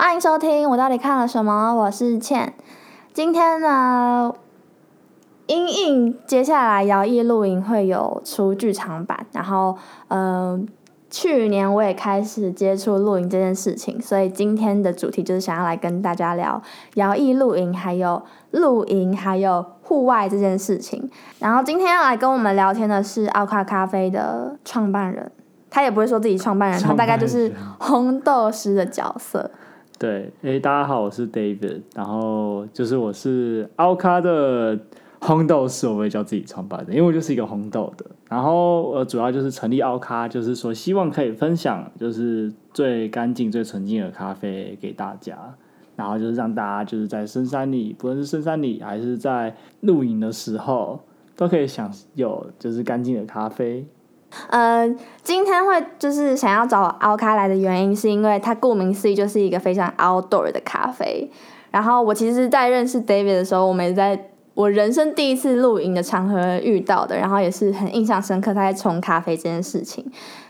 欢迎收听，我到底看了什么？我是倩。今天呢，因应接下来摇曳露营会有出剧场版，然后嗯、去年我也开始接触露营这件事情，所以今天的主题就是想要来跟大家聊摇曳露营，还有露营，还有户外这件事情。然后今天要来跟我们聊天的是奥卡咖啡的创办人，他也不会说自己创办人，他大概就是红豆师的角色。对，诶，大家好，我是 David，然后就是我是奥咖的烘豆师，我会叫自己创办的，因为我就是一个烘豆的。然后呃，主要就是成立奥咖，就是说希望可以分享就是最干净、最纯净的咖啡给大家，然后就是让大家就是在深山里，不论是深山里还是在露营的时候，都可以享有就是干净的咖啡。呃，今天会就是想要找奥咖来的原因，是因为它顾名思义就是一个非常 outdoor 的咖啡。然后我其实，在认识 David 的时候，我们也在我人生第一次露营的场合遇到的，然后也是很印象深刻，他在冲咖啡这件事情。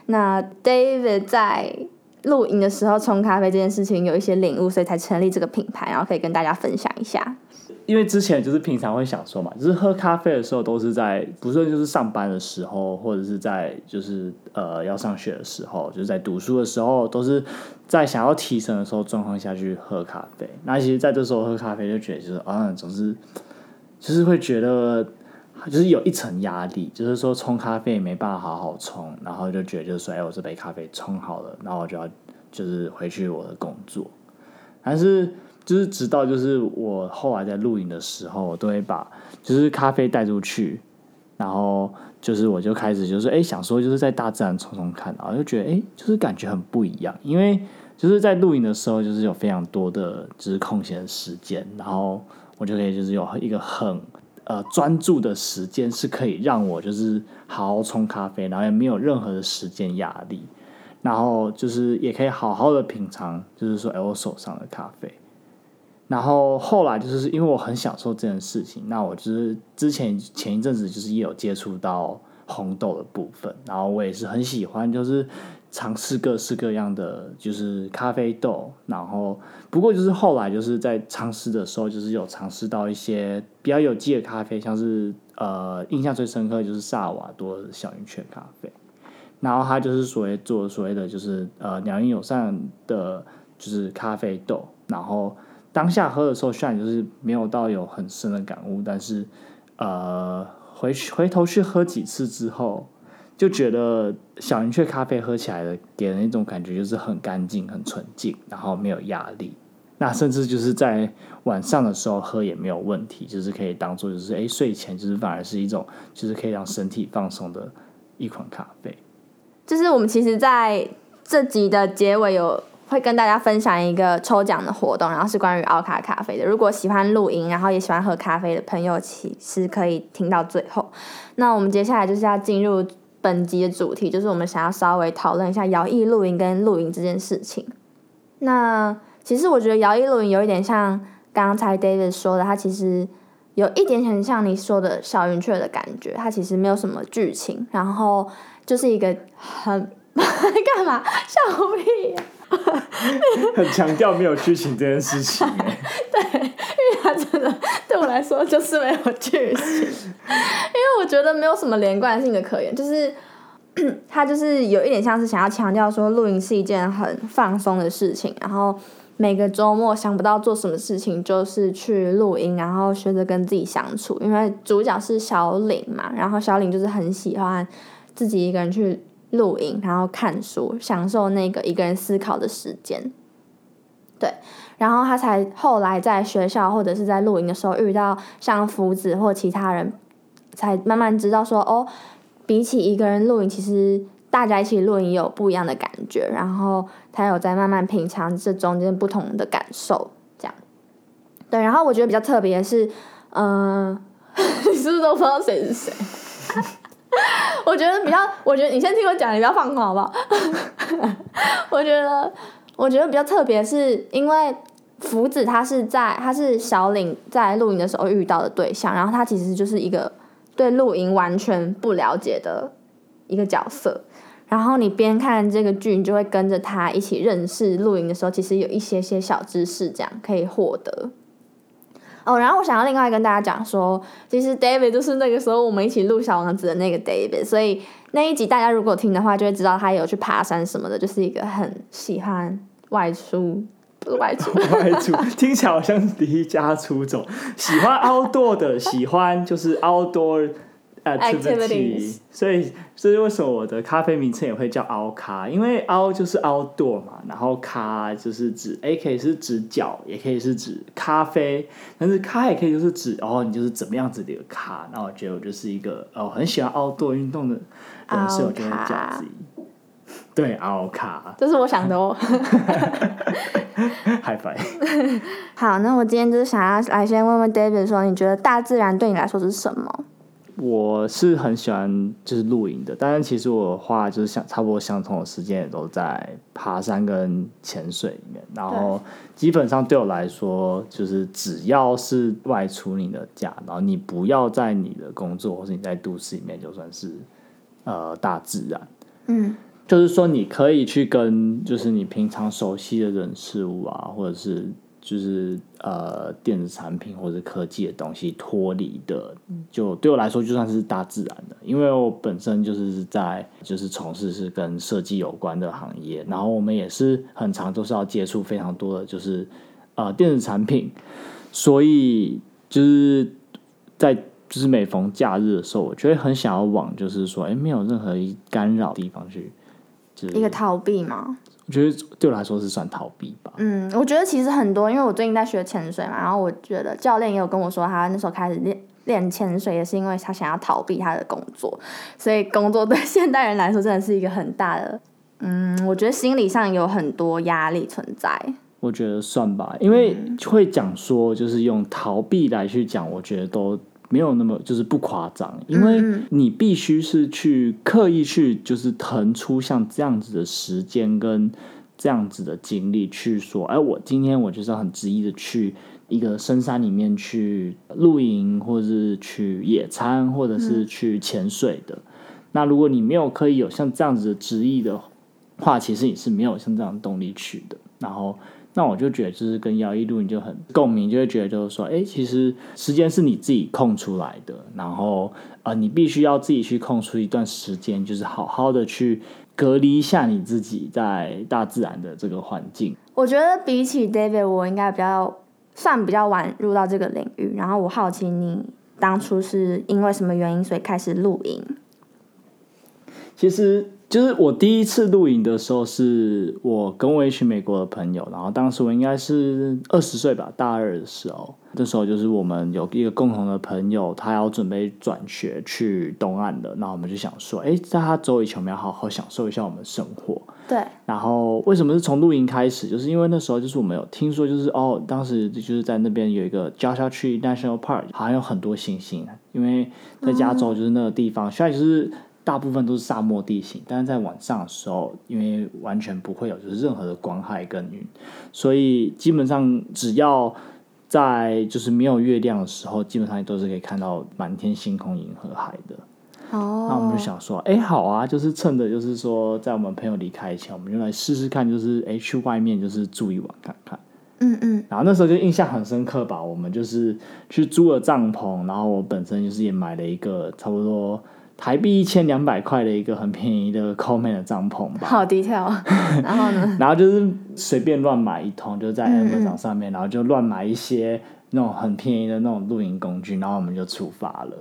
那 David 在露营的时候冲咖啡这件事情有一些领悟，所以才成立这个品牌，然后可以跟大家分享一下。因为之前就是平常会想说嘛，就是喝咖啡的时候都是在，不是就是上班的时候，或者是在就是呃要上学的时候，就是在读书的时候，都是在想要提神的时候状况下去喝咖啡。那其实在这时候喝咖啡就觉得就是啊，总是就是会觉得就是有一层压力，就是说冲咖啡没办法好好冲，然后就觉得就是说，哎，我这杯咖啡冲好了，然后我就要就是回去我的工作，但是。就是直到就是我后来在露营的时候，我都会把就是咖啡带出去，然后就是我就开始就是哎想说就是在大自然冲冲看，然后就觉得哎就是感觉很不一样，因为就是在露营的时候就是有非常多的就是空闲时间，然后我就可以就是有一个很呃专注的时间是可以让我就是好好冲咖啡，然后也没有任何的时间压力，然后就是也可以好好的品尝，就是说哎我手上的咖啡。然后后来就是因为我很享受这件事情，那我就是之前前一阵子就是也有接触到红豆的部分，然后我也是很喜欢，就是尝试各式各样的就是咖啡豆，然后不过就是后来就是在尝试的时候，就是有尝试到一些比较有机的咖啡，像是呃印象最深刻的就是萨瓦多的小云雀咖啡，然后它就是所谓做所谓的就是呃鸟音友善的，就是咖啡豆，然后。当下喝的时候，虽然就是没有到有很深的感悟，但是呃，回去回头去喝几次之后，就觉得小云雀咖啡喝起来的给人一种感觉就是很干净、很纯净，然后没有压力。那甚至就是在晚上的时候喝也没有问题，就是可以当做就是哎睡前就是反而是一种就是可以让身体放松的一款咖啡。就是我们其实在这集的结尾有。会跟大家分享一个抽奖的活动，然后是关于奥卡咖啡的。如果喜欢露营，然后也喜欢喝咖啡的朋友，其实可以听到最后。那我们接下来就是要进入本集的主题，就是我们想要稍微讨论一下摇曳露营跟露营这件事情。那其实我觉得摇曳露营有一点像刚才 David 说的，它其实有一点很像你说的小云雀的感觉，它其实没有什么剧情，然后就是一个很 干嘛笑屁。很强调没有剧情这件事情，对，因为它真的对我来说就是没有剧情，因为我觉得没有什么连贯性的可言，就是 它就是有一点像是想要强调说露营是一件很放松的事情，然后每个周末想不到做什么事情，就是去露营，然后学着跟自己相处，因为主角是小岭嘛，然后小岭就是很喜欢自己一个人去。录影，然后看书，享受那个一个人思考的时间。对，然后他才后来在学校或者是在露营的时候遇到像福子或其他人，才慢慢知道说哦，比起一个人露营，其实大家一起露营有不一样的感觉。然后他有在慢慢品尝这中间不同的感受，这样。对，然后我觉得比较特别的是，嗯，你 是不是都不知道谁是谁？我觉得比较，我觉得你先听我讲，你不要放空好不好？我觉得，我觉得比较特别，是因为福子他是在他是小岭在露营的时候遇到的对象，然后他其实就是一个对露营完全不了解的一个角色，然后你边看这个剧，你就会跟着他一起认识露营的时候，其实有一些些小知识，这样可以获得。哦，然后我想要另外跟大家讲说，其实 David 就是那个时候我们一起录小王子的那个 David，所以那一集大家如果听的话，就会知道他有去爬山什么的，就是一个很喜欢外出，不是外出，外出 听起来好像离家出走，喜欢 outdoor 的，喜欢就是 outdoor activity，所以这是为什么我的咖啡名称也会叫 out 咖，因为 out 就是 outdoor 嘛，然后咖就是指 A 可以是指脚，也可以是指咖啡，但是咖也可以就是指哦你就是怎么样子的一个咖，那我觉得我就是一个哦很喜欢 outdoor 运动的人，所以我就会叫自己。对，奥卡，这是我想的哦。嗨拜。好，那我今天就是想要来先问问 David 说，你觉得大自然对你来说是什么？我是很喜欢就是露营的，但是其实我的话就是相差不多相同的时间也都在爬山跟潜水里面。然后基本上对我来说，就是只要是外出你的家，然后你不要在你的工作或是你在都市里面，就算是呃大自然。嗯。就是说，你可以去跟就是你平常熟悉的人事物啊，或者是就是呃电子产品或者科技的东西脱离的，就对我来说就算是大自然的，因为我本身就是在就是从事是跟设计有关的行业，然后我们也是很常都是要接触非常多的就是呃电子产品，所以就是在就是每逢假日的时候，我觉得很想要往就是说，哎，没有任何干扰地方去。就是一个逃避嘛？我觉得对我来说是算逃避吧。嗯，我觉得其实很多，因为我最近在学潜水嘛，然后我觉得教练也有跟我说，他那时候开始练练潜水，也是因为他想要逃避他的工作。所以工作对现代人来说真的是一个很大的，嗯，我觉得心理上有很多压力存在。我觉得算吧，因为会讲说，就是用逃避来去讲，我觉得都。没有那么就是不夸张，因为你必须是去刻意去就是腾出像这样子的时间跟这样子的经历去说，哎，我今天我就是要很执意的去一个深山里面去露营，或者是去野餐，或者是去潜水的。那如果你没有刻意有像这样子的执意的话，其实你是没有像这样的动力去的。然后。那我就觉得，就是跟姚一路你就很共鸣，就会觉得就是说，哎，其实时间是你自己空出来的，然后呃，你必须要自己去空出一段时间，就是好好的去隔离一下你自己在大自然的这个环境。我觉得比起 David，我应该比较算比较晚入到这个领域。然后我好奇你当初是因为什么原因，所以开始露营？其实。就是我第一次露营的时候，是我跟我一群美国的朋友，然后当时我应该是二十岁吧，大二的时候，那时候就是我们有一个共同的朋友，他要准备转学去东岸的，那我们就想说，哎，在他走以前，我们要好好享受一下我们生活。对。然后为什么是从露营开始？就是因为那时候就是我们有听说，就是哦，当时就是在那边有一个加沙区 National Park，好像有很多星星，因为在加州就是那个地方，现在就是。大部分都是沙漠地形，但是在晚上的时候，因为完全不会有就是任何的光害跟云，所以基本上只要在就是没有月亮的时候，基本上都是可以看到满天星空、银河、海的。哦，那我们就想说，哎，好啊，就是趁着就是说，在我们朋友离开以前，我们就来试试看，就是哎去外面就是住一晚看看。嗯嗯。然后那时候就印象很深刻吧，我们就是去租了帐篷，然后我本身就是也买了一个差不多。台币一千两百块的一个很便宜的 Coleman 的帐篷吧，好低调。然后呢？然后就是随便乱买一通，就在 Amazon 上面，然后就乱买一些那种很便宜的那种露营工具，然后我们就出发了。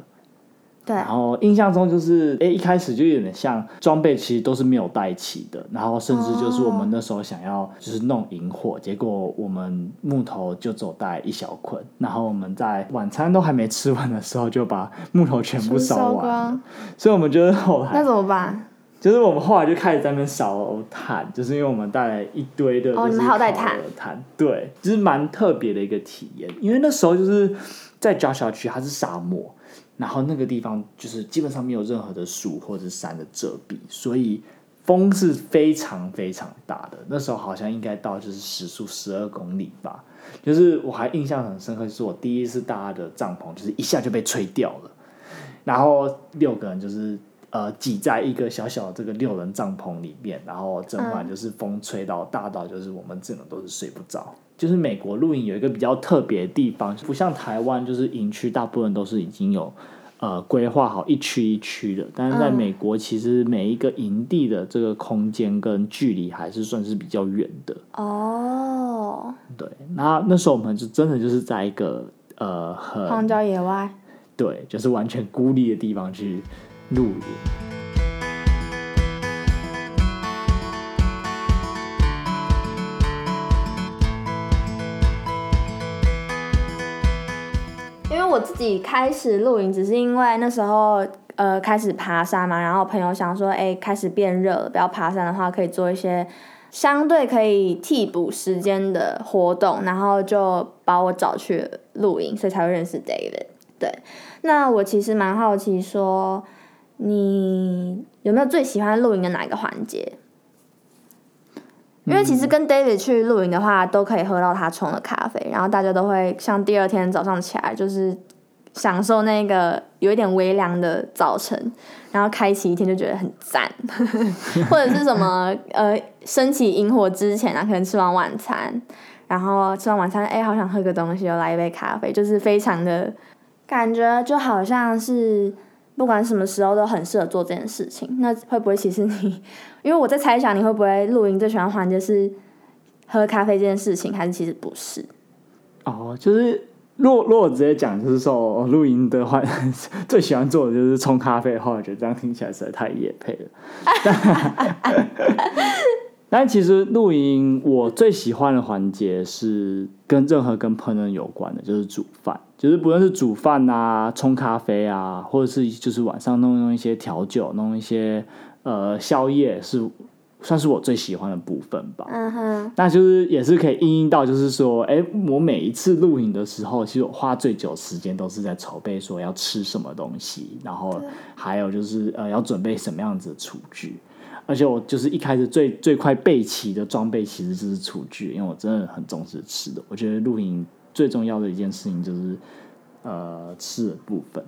对，然后印象中就是，哎，一开始就有点像装备，其实都是没有带齐的。然后甚至就是我们那时候想要就是弄萤火，结果我们木头就走带一小捆。然后我们在晚餐都还没吃完的时候，就把木头全部烧完。所以我们觉得后来那怎么办？就是我们后来就开始在那边烧炭，就是因为我们带来一堆的哦，你还有带炭？炭对，就是蛮特别的一个体验。因为那时候就是在郊小区，它是沙漠。然后那个地方就是基本上没有任何的树或者山的遮蔽，所以风是非常非常大的。那时候好像应该到就是时速十二公里吧，就是我还印象很深刻，就是我第一次搭的帐篷，就是一下就被吹掉了。然后六个人就是。呃挤在一个小小的这个六人帐篷里面，然后整晚就是风吹到大到就是我们整个都是睡不着。就是美国露营有一个比较特别的地方，不像台湾，就是营区大部分都是已经有呃规划好一区一区的，但是在美国其实每一个营地的这个空间跟距离还是算是比较远的。哦，对，那那时候我们就真的就是在一个呃很荒郊野外。对，就是完全孤立的地方去露营。因为我自己开始露营，只是因为那时候呃开始爬山嘛，然后朋友想说，哎，开始变热了，不要爬山的话，可以做一些相对可以替补时间的活动，然后就把我找去露营，所以才会认识 David。对，那我其实蛮好奇，说你有没有最喜欢露营的哪一个环节？因为其实跟 David 去露营的话，都可以喝到他冲的咖啡，然后大家都会像第二天早上起来，就是享受那个有一点微凉的早晨，然后开启一天就觉得很赞，或者是什么呃升起萤火之前啊，可能吃完晚餐，然后吃完晚餐，哎，好想喝个东西，又来一杯咖啡，就是非常的。感觉就好像是不管什么时候都很适合做这件事情。那会不会其实你，因为我在猜想你会不会露营最喜欢环节是喝咖啡这件事情，还是其实不是？哦，就是若若我直接讲，就是说露营的话，最喜欢做的就是冲咖啡的话，我觉得这样听起来实在太野配了。但其实露营我最喜欢的环节是跟任何跟烹饪有关的，就是煮饭。就是不论是煮饭啊、冲咖啡啊，或者是就是晚上弄弄一些调酒、弄一些呃宵夜，是算是我最喜欢的部分吧。嗯哼，那就是也是可以应应到，就是说，哎，我每一次露营的时候，其实我花最久时间都是在筹备说要吃什么东西，然后还有就是呃要准备什么样子的厨具。而且我就是一开始最最快备齐的装备其实就是厨具，因为我真的很重视吃的。我觉得露营。最重要的一件事情就是，呃，吃的部分。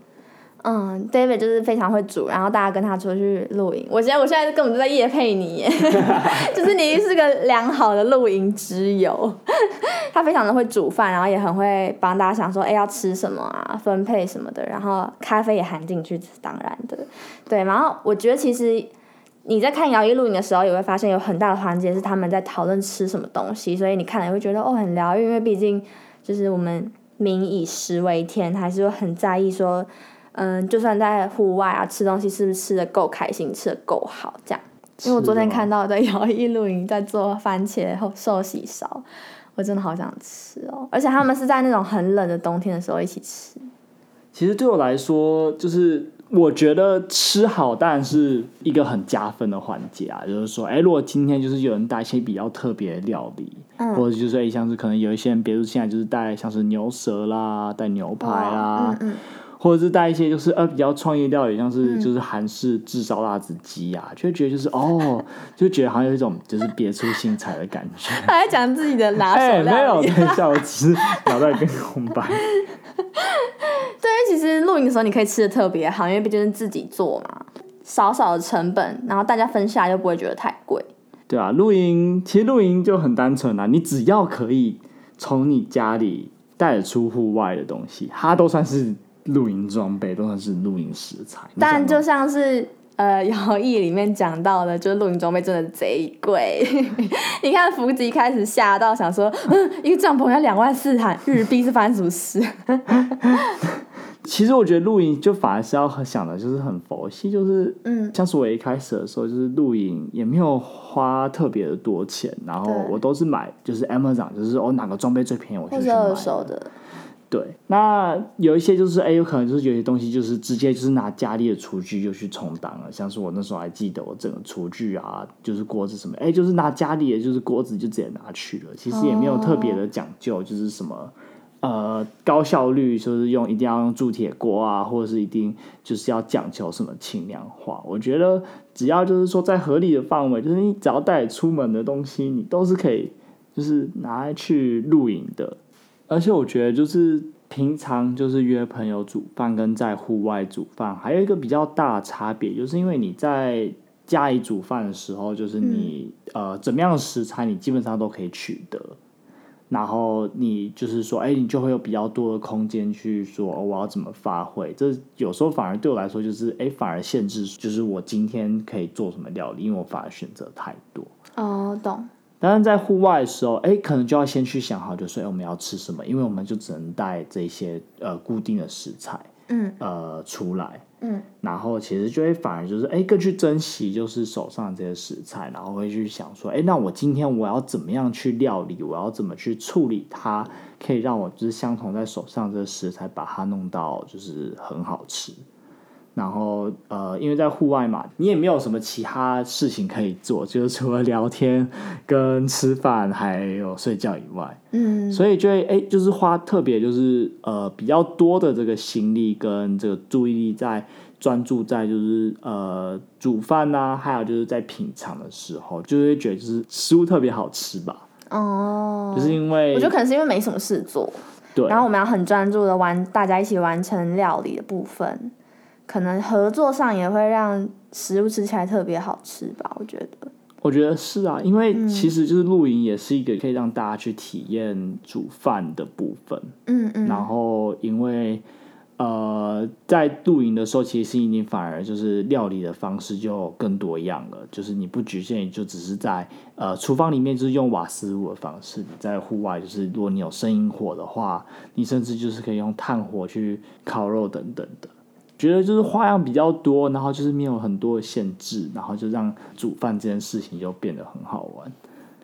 嗯，David 就是非常会煮，然后大家跟他出去露营。我觉得我现在根本就在夜配你，就是你是个良好的露营之友。他非常的会煮饭，然后也很会帮大家想说，哎，要吃什么啊，分配什么的。然后咖啡也含进去，当然的。对，然后我觉得其实你在看摇曳露营的时候，也会发现有很大的环节是他们在讨论吃什么东西，所以你看了也会觉得哦，很疗愈，因为毕竟。就是我们民以食为天，还是会很在意说，嗯，就算在户外啊，吃东西是不是吃的够开心，吃的够好，这样。因为我昨天看到在 摇曳露营在做番茄后寿喜烧，我真的好想吃哦！而且他们是在那种很冷的冬天的时候一起吃。其实对我来说，就是。我觉得吃好当然是一个很加分的环节啊，就是说，哎，如果今天就是有人带一些比较特别的料理，嗯或者就是说，像是可能有一些人，比如现在就是带像是牛舌啦，带牛排啦嗯，或者是带一些就是呃比较创意料理，像是就是韩式炙烧辣子鸡啊，就觉得就是哦，就觉得好像有一种就是别出心裁的感觉。他在讲自己的拿手料理，没有，等一下我只是脑袋变空白。为其实露营的时候你可以吃的特别好，因为毕竟是自己做嘛，少少的成本，然后大家分下又不会觉得太贵。对啊，露营其实露营就很单纯啦，你只要可以从你家里带得出户外的东西，它都算是露营装备，都算是露营食材。但就像是呃，摇曳里面讲到的，就是露营装备真的贼贵。你看福吉开始吓到，想说，嗯，一个帐篷要两万四韩日币，是发生什么事？其实我觉得露营就反而是要想的，就是很佛系，就是嗯，像是我一开始的时候，就是露营也没有花特别的多钱，然后我都是买就是 Amazon，就是哦哪个装备最便宜我就去买。二手的。对，那有一些就是哎，有可能就是有些东西就是直接就是拿家里的厨具就去充当了，像是我那时候还记得我整个厨具啊，就是锅子什么，哎，就是拿家里的就是锅子就直接拿去了，其实也没有特别的讲究，就是什么。呃，高效率就是用一定要用铸铁锅啊，或者是一定就是要讲求什么轻量化。我觉得只要就是说在合理的范围，就是你只要带出门的东西，你都是可以就是拿来去露营的。而且我觉得就是平常就是约朋友煮饭跟在户外煮饭，还有一个比较大的差别，就是因为你在家里煮饭的时候，就是你、呃怎么样的食材你基本上都可以取得，然后你就是说，哎，你就会有比较多的空间去说、哦我要怎么发挥。这有时候反而对我来说就是，哎，反而限制就是我今天可以做什么料理，因为我反而选择太多。哦，懂。当然，在户外的时候，哎，可能就要先去想好，就是哎我们要吃什么，因为我们就只能带这些呃固定的食材，嗯呃出来，嗯，然后其实就会反而就是哎更去珍惜就是手上这些食材，然后会去想说，哎，那我今天我要怎么样去料理，我要怎么去处理它，可以让我就是相同在手上这个食材把它弄到就是很好吃。然后呃，因为在户外嘛，你也没有什么其他事情可以做，就是除了聊天、跟吃饭还有睡觉以外，嗯，所以就会哎，就是花特别就是呃比较多的这个心力跟这个注意力在专注在就是呃煮饭呐、还有就是在品尝的时候，就会觉得就是食物特别好吃吧，哦，就是因为我觉得可能是因为没什么事做，对，然后我们要很专注的完，大家一起完成料理的部分，可能合作上也会让食物吃起来特别好吃吧，我觉得。我觉得是啊，因为嗯其实就是露营也是一个可以让大家去体验煮饭的部分。嗯嗯，然后因为呃，在露营的时候，其实你反而就是料理的方式就更多样了，就是你不局限于就只是在呃厨房里面就是用瓦斯炉的方式，你在户外就是如果你有生营火的话，你甚至就是可以用炭火去烤肉等等的。觉得就是花样比较多，然后就是没有很多的限制，然后就让煮饭这件事情就变得很好玩。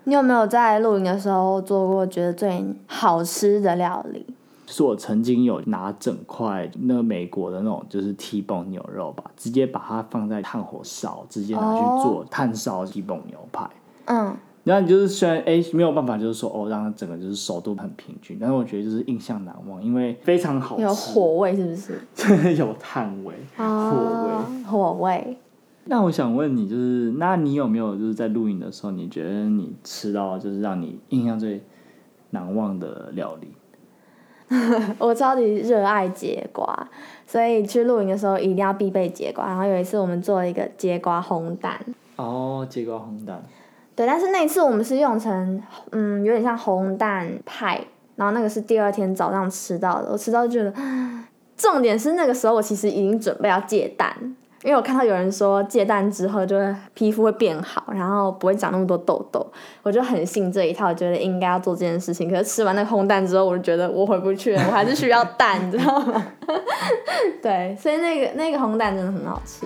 你有没有在露营的时候做过觉得最好吃的料理？是我曾经有拿整块那个美国的那种就是 T-bone 牛肉吧，直接把它放在炭火烧，直接拿去做炭烧 T-bone 牛排。嗯，然后你就是虽然哎没有办法，就是说哦让它整个就是熟度很平均，但是我觉得就是印象难忘，因为非常好吃，有火味是不是？有炭味、火味。哦，火味。那我想问你，就是那你有没有就是在露营的时候，你觉得你吃到就是让你印象最难忘的料理？我超级热爱节瓜，所以去露营的时候一定要必备节瓜。然后有一次我们做了一个节瓜烘蛋，哦，节瓜烘蛋。对，但是那一次我们是用成嗯有点像红蛋派，然后那个是第二天早上吃到的，我吃到觉得，重点是那个时候我其实已经准备要戒蛋，因为我看到有人说戒蛋之后就会皮肤会变好，然后不会长那么多痘痘，我就很信这一套，觉得应该要做这件事情。可是吃完那个烘蛋之后，我就觉得我回不去了，我还是需要蛋，你知道吗？对，所以那个那个烘蛋真的很好吃。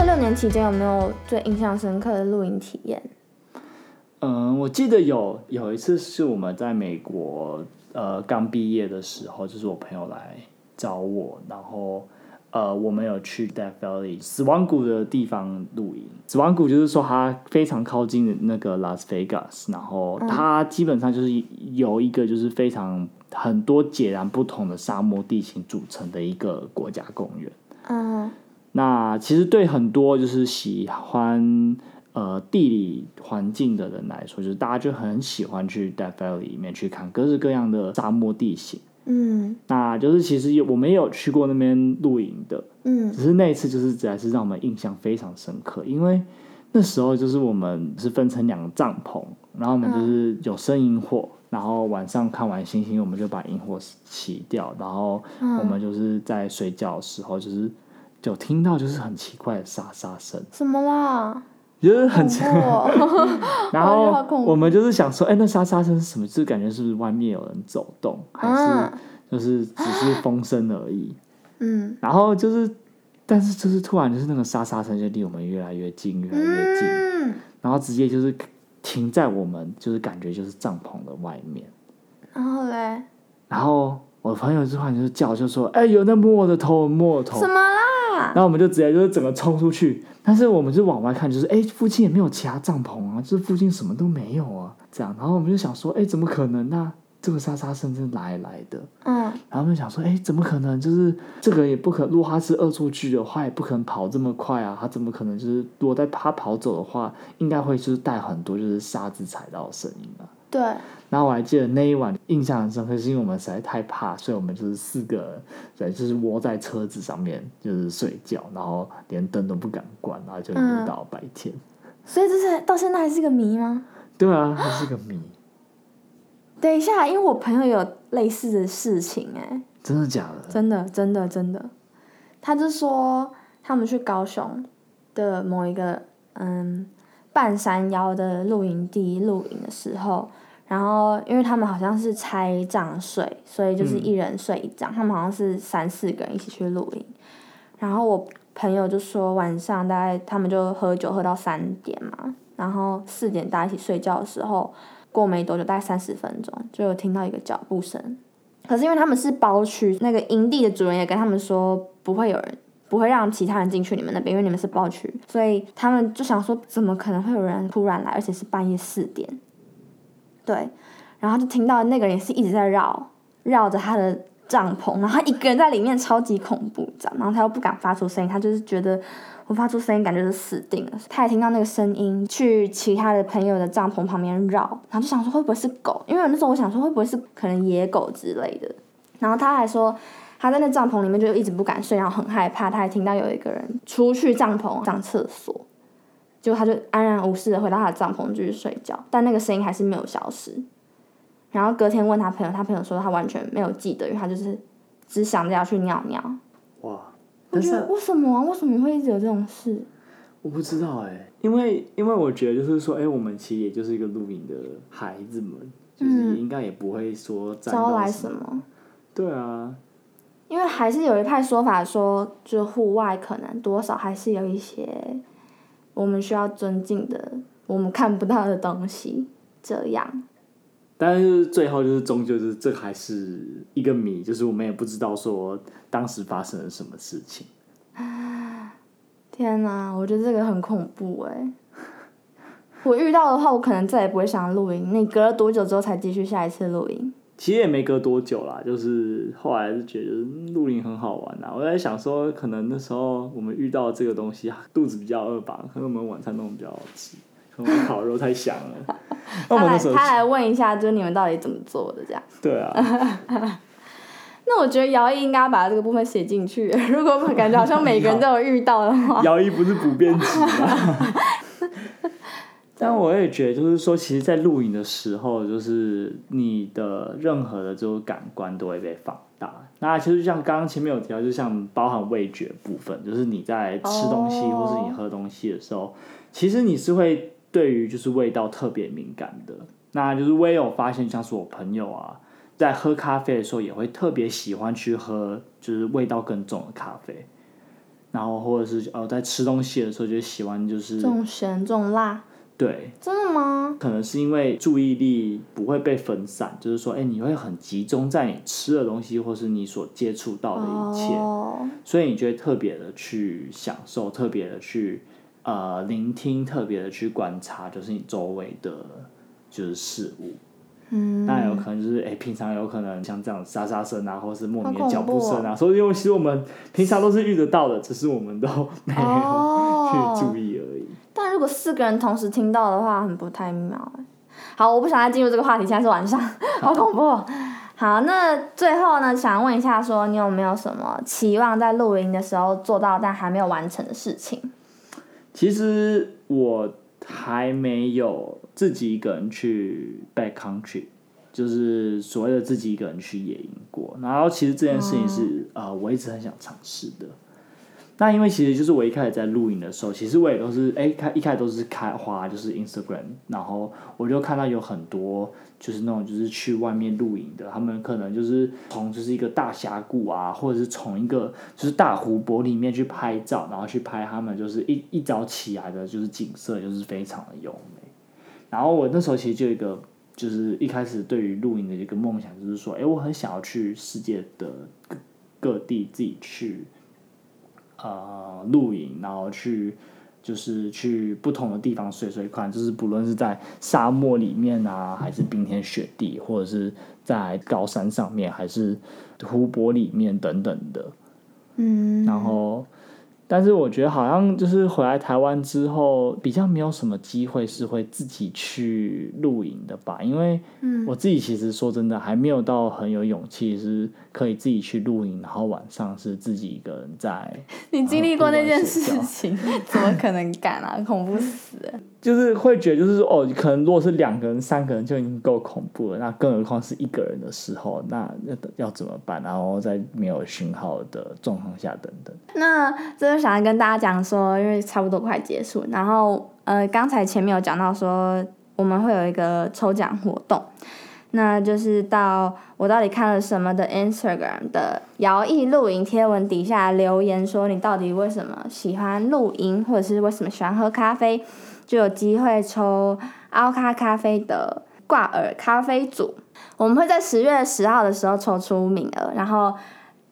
这六年期间有没有最印象深刻的露营体验？嗯，我记得有有一次是我们在美国呃刚毕业的时候，就是我朋友来找我，然后呃我们有去 Death Valley 死亡谷的地方露营。死亡谷就是说它非常靠近那个 Las Vegas，然后它基本上就是由一个就是非常很多截然不同的沙漠地形组成的一个国家公园。嗯那其实对很多就是喜欢呃地理环境的人来说，就是大家就很喜欢去 Death Valley 里面去看各式各样的沙漠地形。嗯。那就是其实有我们也有去过那边露营的，嗯。只是那一次就是实在是让我们印象非常深刻，因为那时候就是我们是分成两个帐篷，然后我们就是有生萤火，然后晚上看完星星，我们就把萤火熄掉，然后我们就是在睡觉的时候，就是就听到就是很奇怪的沙沙声，什么啦？就是很恐怖哦 然后我们就是想说，哎、那沙沙声是什么？就是感觉是不是外面有人走动，还是嗯就是只是风声而已？嗯然后就是，但是就是突然就是那个沙沙声就离我们越来越近，越来越近，嗯，然后直接就是停在我们就是感觉就是帐篷的外面。然后嘞？然后我朋友突然就是叫，就说：“哎、有人在摸我的头，摸我的头。什”么啦？然后我们就直接就是整个冲出去，但是我们就往外看，就是哎、附近也没有其他帐篷啊，就是附近什么都没有啊，这样。然后我们就想说，哎、怎么可能呢、这个沙沙声是哪里来的？嗯，然后我们想说，哎，怎么可能？就是这个也不可，如果他是恶作剧的话，也不可能跑这么快啊！他怎么可能就是如果在他跑走的话，应该会就是带很多就是沙子踩到的声音啊。对，然后我还记得那一晚印象很深刻，是因为我们实在太怕，所以我们就是四个人就是窝在车子上面就是睡觉，然后连灯都不敢关，然后就一直到白天。所以这是到现在还是个谜吗？对啊，还是个谜，等一下，因为我朋友有类似的事情、哎，真的假的？真的，真的，真的，他就说他们去高雄的某一个嗯半山腰的露营地露营的时候，然后因为他们好像是拆帐睡，所以就是一人睡一张，他们好像是三四个人一起去露营，然后我朋友就说晚上大概他们就喝酒喝到三点嘛，然后四点大家一起睡觉的时候，过没多久大概三十分钟就有听到一个脚步声。可是因为他们是包区，那个营地的主人也跟他们说不会有人，不会让其他人进去你们那边，因为你们是包区，所以他们就想说，怎么可能会有人突然来，而且是半夜四点？对，然后就听到那个人是一直在绕，绕着他的帐篷，然后他一个人在里面超级恐怖，这样，然后他又不敢发出声音，他就是觉得我发出声音感觉是死定了。他也听到那个声音，去其他的朋友的帐篷旁边绕，然后就想说会不会是狗？因为那时候我想说会不会是可能野狗之类的。然后他还说他在那帐篷里面就一直不敢睡，然后很害怕。他还听到有一个人出去帐篷上厕所，结果他就安然无事的回到他的帐篷继续睡觉，但那个声音还是没有消失。然后隔天问他朋友，他朋友说他完全没有记得，因为他就是只想着要去尿尿。哇！我但是觉得为什么啊？为什么会一直有这种事？我不知道哎、因为因为我觉得就是说，哎、我们其实也就是一个露营的孩子们，就是应该也不会说招来什什么？对啊，因为还是有一派说法说，就是户外可能多少还是有一些我们需要尊敬的，我们看不到的东西。这样，但是最后就是终究就是这还是一个谜，就是我们也不知道说当时发生了什么事情。天哪，我觉得这个很恐怖哎。我遇到的话，我可能再也不会想露营。你隔了多久之后才继续下一次露营？其实也没隔多久啦，就是后来就觉得嗯露营很好玩呐。我在想说，可能那时候我们遇到这个东西，肚子比较饿吧，可能我们晚餐弄的比较好吃，烤肉太香了。那我他来们那时候他来问一下，就是你们到底怎么做的这样。对啊，那我觉得姚毅应该把这个部分写进去。如果感觉好像每个人 都有遇到的话，姚一不是补编辑吗？但我也觉得，就是说，其实，在录影的时候，就是你的任何的这种感官都会被放大。那其实像刚刚前面有提到，就像包含味觉部分，就是你在吃东西哦或是你喝东西的时候，其实你是会对于就是味道特别敏感的。那就是我也有发现，像是我朋友啊，在喝咖啡的时候，也会特别喜欢去喝就是味道更重的咖啡。然后或者是哦，在吃东西的时候，就喜欢就是重咸重辣，对，真的吗？可能是因为注意力不会被分散，就是说，哎，你会很集中在你吃的东西，或是你所接触到的一切，哦，所以你就会特别的去享受，特别的去呃聆听，特别的去观察，就是你周围的就是事物。嗯，那有可能就是，哎，平常有可能像这样沙沙声啊，或是莫名的脚步声啊，所以因为其实我们平常都是遇得到的，只是我们都没有哦 去注意。但如果四个人同时听到的话，很不太妙哎。好，我不想再进入这个话题，现在是晚上，好恐怖哦。好，那最后呢，想问一下说你有没有什么期望在露营的时候做到但还没有完成的事情？其实我还没有自己一个人去 back country，就是所谓的自己一个人去野营过。然后其实这件事情是、呃，我一直很想尝试的。那因为其实就是我一开始在录影的时候，其实我也都是哎开一开始都是开花就是 Instagram，然后我就看到有很多就是那种就是去外面露营的，他们可能就是从就是一个大峡谷啊，或者是从一个就是大湖泊里面去拍照，然后去拍他们就是一一早起来的就是景色，就是非常的优美。然后我那时候其实就有一个就是一开始对于露营的一个梦想，就是说，哎，我很想要去世界的各各地自己去呃露营，然后去就是去不同的地方随随看，就是不论是在沙漠里面啊，还是冰天雪地，或者是在高山上面，还是湖泊里面等等的。嗯，然后，但是我觉得好像就是回来台湾之后，比较没有什么机会是会自己去露营的吧，因为我自己其实说真的还没有到很有勇气，是可以自己去露营，然后晚上是自己一个人在。你经历过那件事情，怎么可能敢啊？恐怖死了！就是会觉得，就是说哦，可能如果是两个人、三个人就已经够恐怖了，那更何况是一个人的时候，那那要怎么办？然后在没有讯号的状况下，等等。那这就想要跟大家讲说，因为差不多快结束，然后呃，刚才前面有讲到说我们会有一个抽奖活动，那就是到我到底看了什么的 Instagram 的摇曳露营贴文底下留言说你到底为什么喜欢露营，或者是为什么喜欢喝咖啡，就有机会抽奥咖咖啡的挂耳咖啡组。我们会在十月十号的时候抽出名额，然后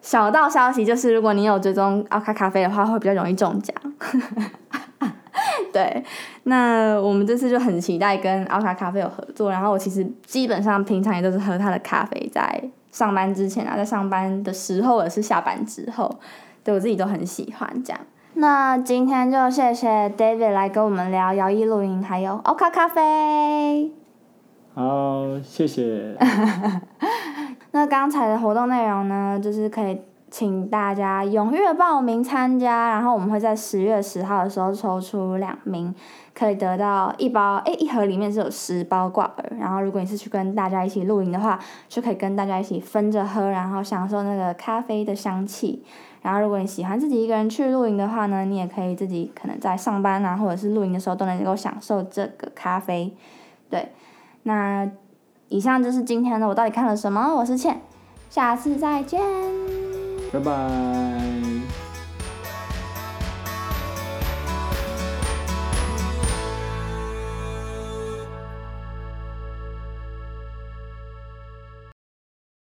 小道消息就是，如果你有追踪奥咖咖啡的话，会比较容易中奖。对，那我们这次就很期待跟奥卡咖啡有合作。然后我其实基本上平常也都是喝他的咖啡，在上班之前啊，在上班的时候，也是下班之后，对我自己都很喜欢这样。那今天就谢谢 David 来跟我们聊摇曳露营，还有奥卡咖啡。好，谢谢。那刚才的活动内容呢，就是可以请大家踊跃报名参加，然后我们会在十月十号的时候抽出两名，可以得到一包，诶，一盒里面是有十包挂耳，然后如果你是去跟大家一起露营的话，就可以跟大家一起分着喝，然后享受那个咖啡的香气。然后如果你喜欢自己一个人去露营的话呢，你也可以自己可能在上班啊，或者是露营的时候都能够享受这个咖啡。对，那以上就是今天的我到底看了什么，我是倩。下次再见。拜拜。